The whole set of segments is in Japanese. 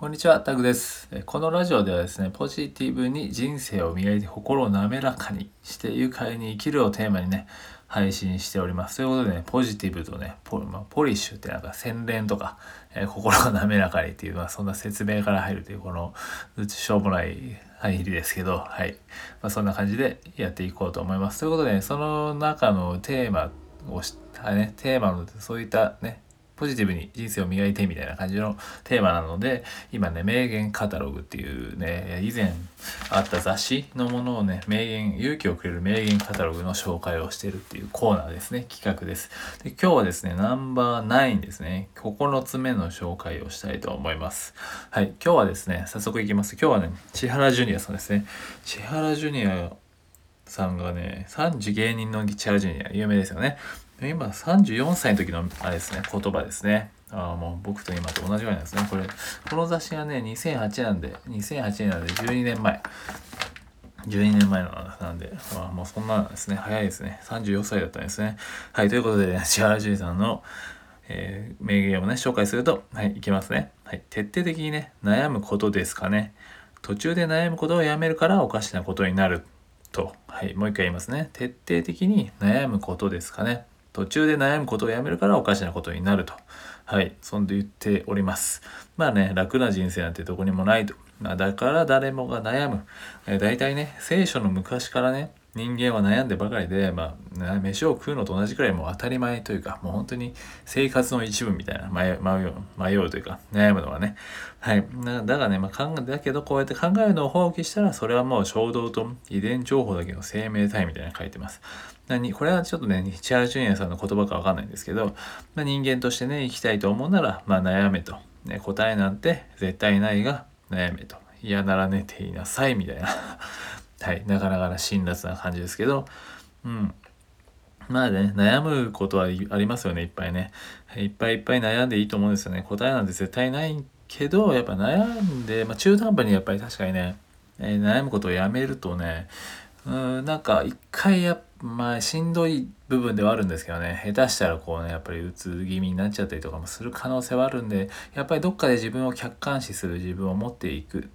こんにちは、タグです。このラジオではですね、ポジティブに人生を磨いて心を滑らかにして愉快に生きるをテーマにね、配信しております。ということでね、ポジティブとね、ポ,、まあ、ポリッシュってなんか洗練とか、えー、心が滑らかにっていうのは、そんな説明から入るという、この、しょうもない入りですけど、はい。まあ、そんな感じでやっていこうと思います。ということで、ね、その中のテーマを、ね、テーマのそういったね、ポジティブに人生を磨いてみたいな感じのテーマなので、今ね、名言カタログっていうね、以前あった雑誌のものをね、名言、勇気をくれる名言カタログの紹介をしてるっていうコーナーですね、企画です。で今日はですね、ナンバー9ですね、9つ目の紹介をしたいと思います。はい、今日はですね、早速いきます。今日はね、千原ジュニアさんですね。千原ジュニアさんがね、3時芸人の千原ジュニア、有名ですよね。今34歳の時のあれですね、言葉ですね。あもう僕と今と同じぐらいなんですね。これ、この雑誌がね、2008なんで、2008年なんで12年前。12年前のなんで、まあ、もうそんなですね、早いですね。34歳だったんですね。はい、ということで、ね、千原ジュさんの、えー、名言をね、紹介すると、はい、いきますね。はい、徹底的にね、悩むことですかね。途中で悩むことをやめるからおかしなことになると。はい、もう一回言いますね。徹底的に悩むことですかね。途中で悩むことをやめるからおかしなことになると。はい。そんで言っております。まあね、楽な人生なんてどこにもないと。まあ、だから誰もが悩む。えー、大体ね、聖書の昔からね、人間は悩んでばかりで、まあ、飯を食うのと同じくらいもう当たり前というか、もう本当に生活の一部みたいな、迷う、迷うというか、悩むのはね。はい。だからね、まあ、考え、だけどこうやって考えるのを放棄したら、それはもう衝動と遺伝情報だけの生命体みたいなの書いてます。何これはちょっとね、千原ジュニアさんの言葉かわかんないんですけど、まあ、人間としてね、生きたいと思うなら、まあ、悩めと。ね、答えなんて絶対ないが、悩めと。嫌なら寝ていなさい、みたいな。はい、なかなか辛辣な感じですけど、うん。まあね、悩むことはありますよね、いっぱいね。いっぱいいっぱい悩んでいいと思うんですよね。答えなんて絶対ないけど、やっぱ悩んで、まあ、中途半端にやっぱり確かにね、えー、悩むことをやめるとね、うん、なんか一回やまあしんどい部分ではあるんですけどね下手したらこうねやっぱりうつ気味になっちゃったりとかもする可能性はあるんでやっぱりどっかで自分を客観視する自分を持っていく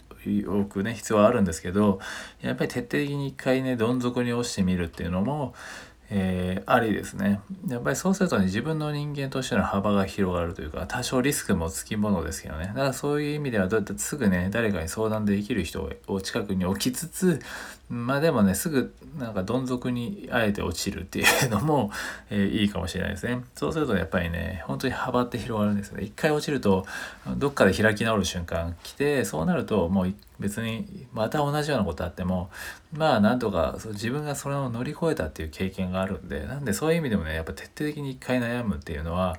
多くね必要はあるんですけどやっぱり徹底的に一回ねどん底に落ちてみるっていうのもえー、ありですね。やっぱりそうするとね、自分の人間としての幅が広がるというか、多少リスクもつきものですけどね。だからそういう意味では、どうやってすぐね、誰かに相談できる人を近くに置きつつ、まあでもね、すぐなんかどん底にあえて落ちるっていうのも、えー、いいかもしれないですね。そうするとやっぱりね、本当に幅って広がるんですよね。一回落ちると、どっかで開き直る瞬間来て、そうなるともう一別にまた同じようなことあっても、まあなんとか自分がそれを乗り越えたっていう経験があるんで、なんでそういう意味でもね、やっぱ徹底的に一回悩むっていうのは、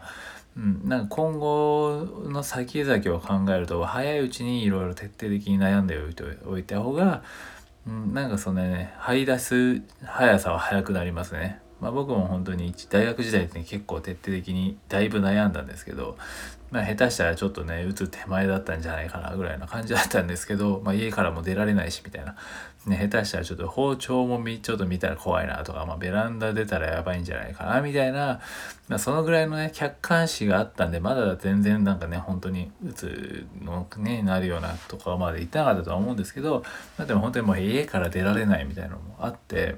うん、なんか今後の先々を考えると早いうちにいろいろ徹底的に悩んでおいておいた方がうん、なんかそのね、張り出す速さは速くなりますね。まあ、僕も本当に大学時代って、ね、結構徹底的にだいぶ悩んだんですけど、まあ、下手したらちょっとね打つ手前だったんじゃないかなぐらいな感じだったんですけど、まあ、家からも出られないしみたいな、ね、下手したらちょっと包丁もちょっと見たら怖いなとか、まあ、ベランダ出たらやばいんじゃないかなみたいな、まあ、そのぐらいのね客観視があったんでまだ全然なんかね本当に打つのねなるようなとこまで行ってなかったとは思うんですけど、ま、でも本当にもう家から出られないみたいなのもあって。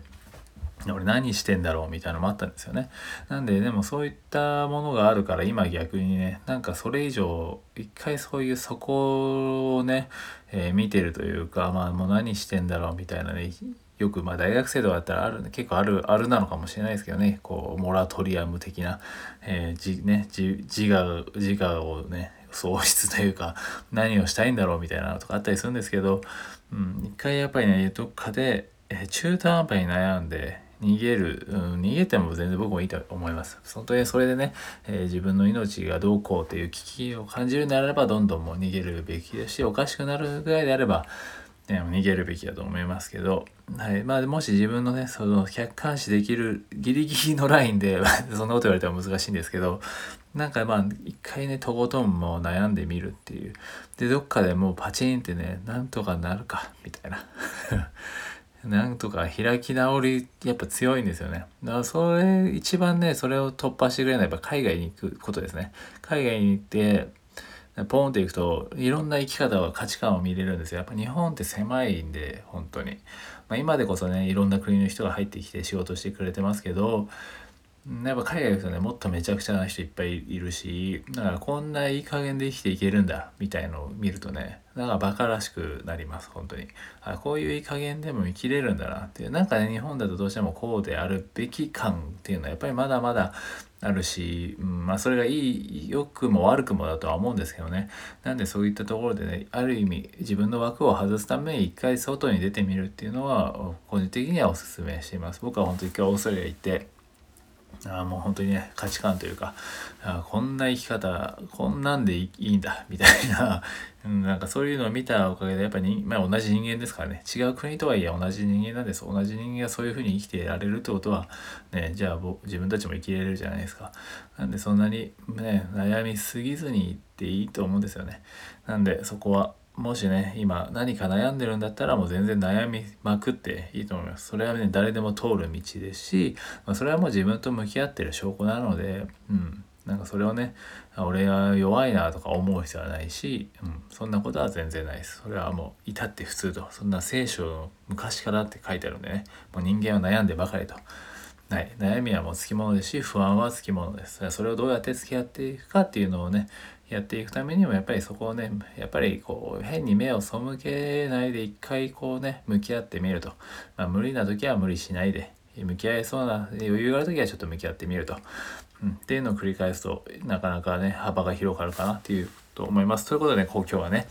俺何してんだろうみたいなのもあったんですよね。なんででもそういったものがあるから今逆にねなんかそれ以上一回そういうそこをね、えー、見てるというかまあもう何してんだろうみたいなねよくまあ大学生とかだったらある結構あるあるなのかもしれないですけどねこうモラトリアム的な、えー、じね自我自我をね喪失というか何をしたいんだろうみたいなのとかあったりするんですけど、うん、一回やっぱりねどっかで、え、中途半端に悩んで逃げる、うん、逃げても全然僕もいいと思います。本当にそれでね、えー、自分の命がどうこうという危機を感じるならば、どんどんもう逃げるべきですし、おかしくなるぐらいであれば、ね、逃げるべきだと思いますけど、はいまあ、もし自分のねその客観視できるギリギリのラインで そんなこと言われても難しいんですけどなんかまあ一回ねとことんも悩んでみるっていうでどっかでもうパチンってねなんとかなるかみたいな なんとか開き直りやっぱ強いんですよね。だからそれ一番ねそれを突破してくれないやっぱ海外に行くことですね。海外に行ってポーンっていくといろんな生き方は価値観を見れるんですよやっぱ日本って狭いんで本当に、まあ、今でこそねいろんな国の人が入ってきて仕事してくれてますけどやっぱ海外行くとねもっとめちゃくちゃな人いっぱいいるしだからこんないい加減で生きていけるんだみたいのを見るとねなんかバカらしくなります本当に。あこういういい加減でも生きれるんだなっていう。なんかね日本だとどうしてもこうであるべき感っていうのはやっぱりまだまだあるし、うん、まあそれがいい良くも悪くもだとは思うんですけどね。なんでそういったところでねある意味自分の枠を外すために一回外に出てみるっていうのは個人的にはおすすめしています。僕は本当に今日オーストラリア行ってあもう本当にね価値観というかあこんな生き方こんなんでいいんだみたいな、うん、なんかそういうのを見たおかげでやっぱり、まあ、同じ人間ですからね。違う国とはいえ同じ人間なんです。同じ人間がそういうふうに生きてられるってことはねじゃあ自分たちも生きれるじゃないですか。なんでそんなにね悩みすぎずにいっていいと思うんですよね。なんでそこはもしね今何か悩んでるんだったらもう全然悩みまくっていいと思います。それはね誰でも通る道ですし、まあ、それはもう自分と向き合ってる証拠なのでうん。なんかそれをね俺は弱いなとか思う必要はないし、うん、そんなことは全然ないです。それはもう至って普通と。そんな聖書の昔からって書いてあるんでね。もう人間は悩んでばかりと。はい、悩みはもうつきものですし不安はつきものです。それをどうやって付き合っていくかっていうのをねやっていくためにもやっぱりそこをねやっぱりこう変に目を背けないで一回こうね向き合ってみると、まあ、無理な時は無理しないで向き合えそうな余裕がある時はちょっと向き合ってみると、うん、っていうのを繰り返すとなかなかね幅が広がるかなっていうと思います。ということでこう今日はね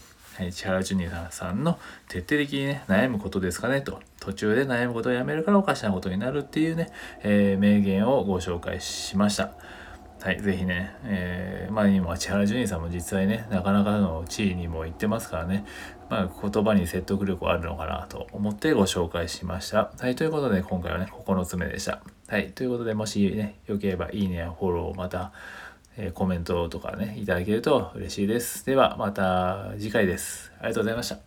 千原ジュニアさんの徹底的にね悩むことですかねと途中で悩むことをやめるからおかしなことになるっていうね、えー、名言をご紹介しました。はい、ぜひね、えー、まあ今、千原ジュニーさんも実際ね、なかなかの地位にも行ってますからね、まあ言葉に説得力はあるのかなと思ってご紹介しました。はい、ということで今回はね、9つ目でした。はい、ということでもしね、良ければいいねやフォロー、また、え、コメントとかね、いただけると嬉しいです。ではまた次回です。ありがとうございました。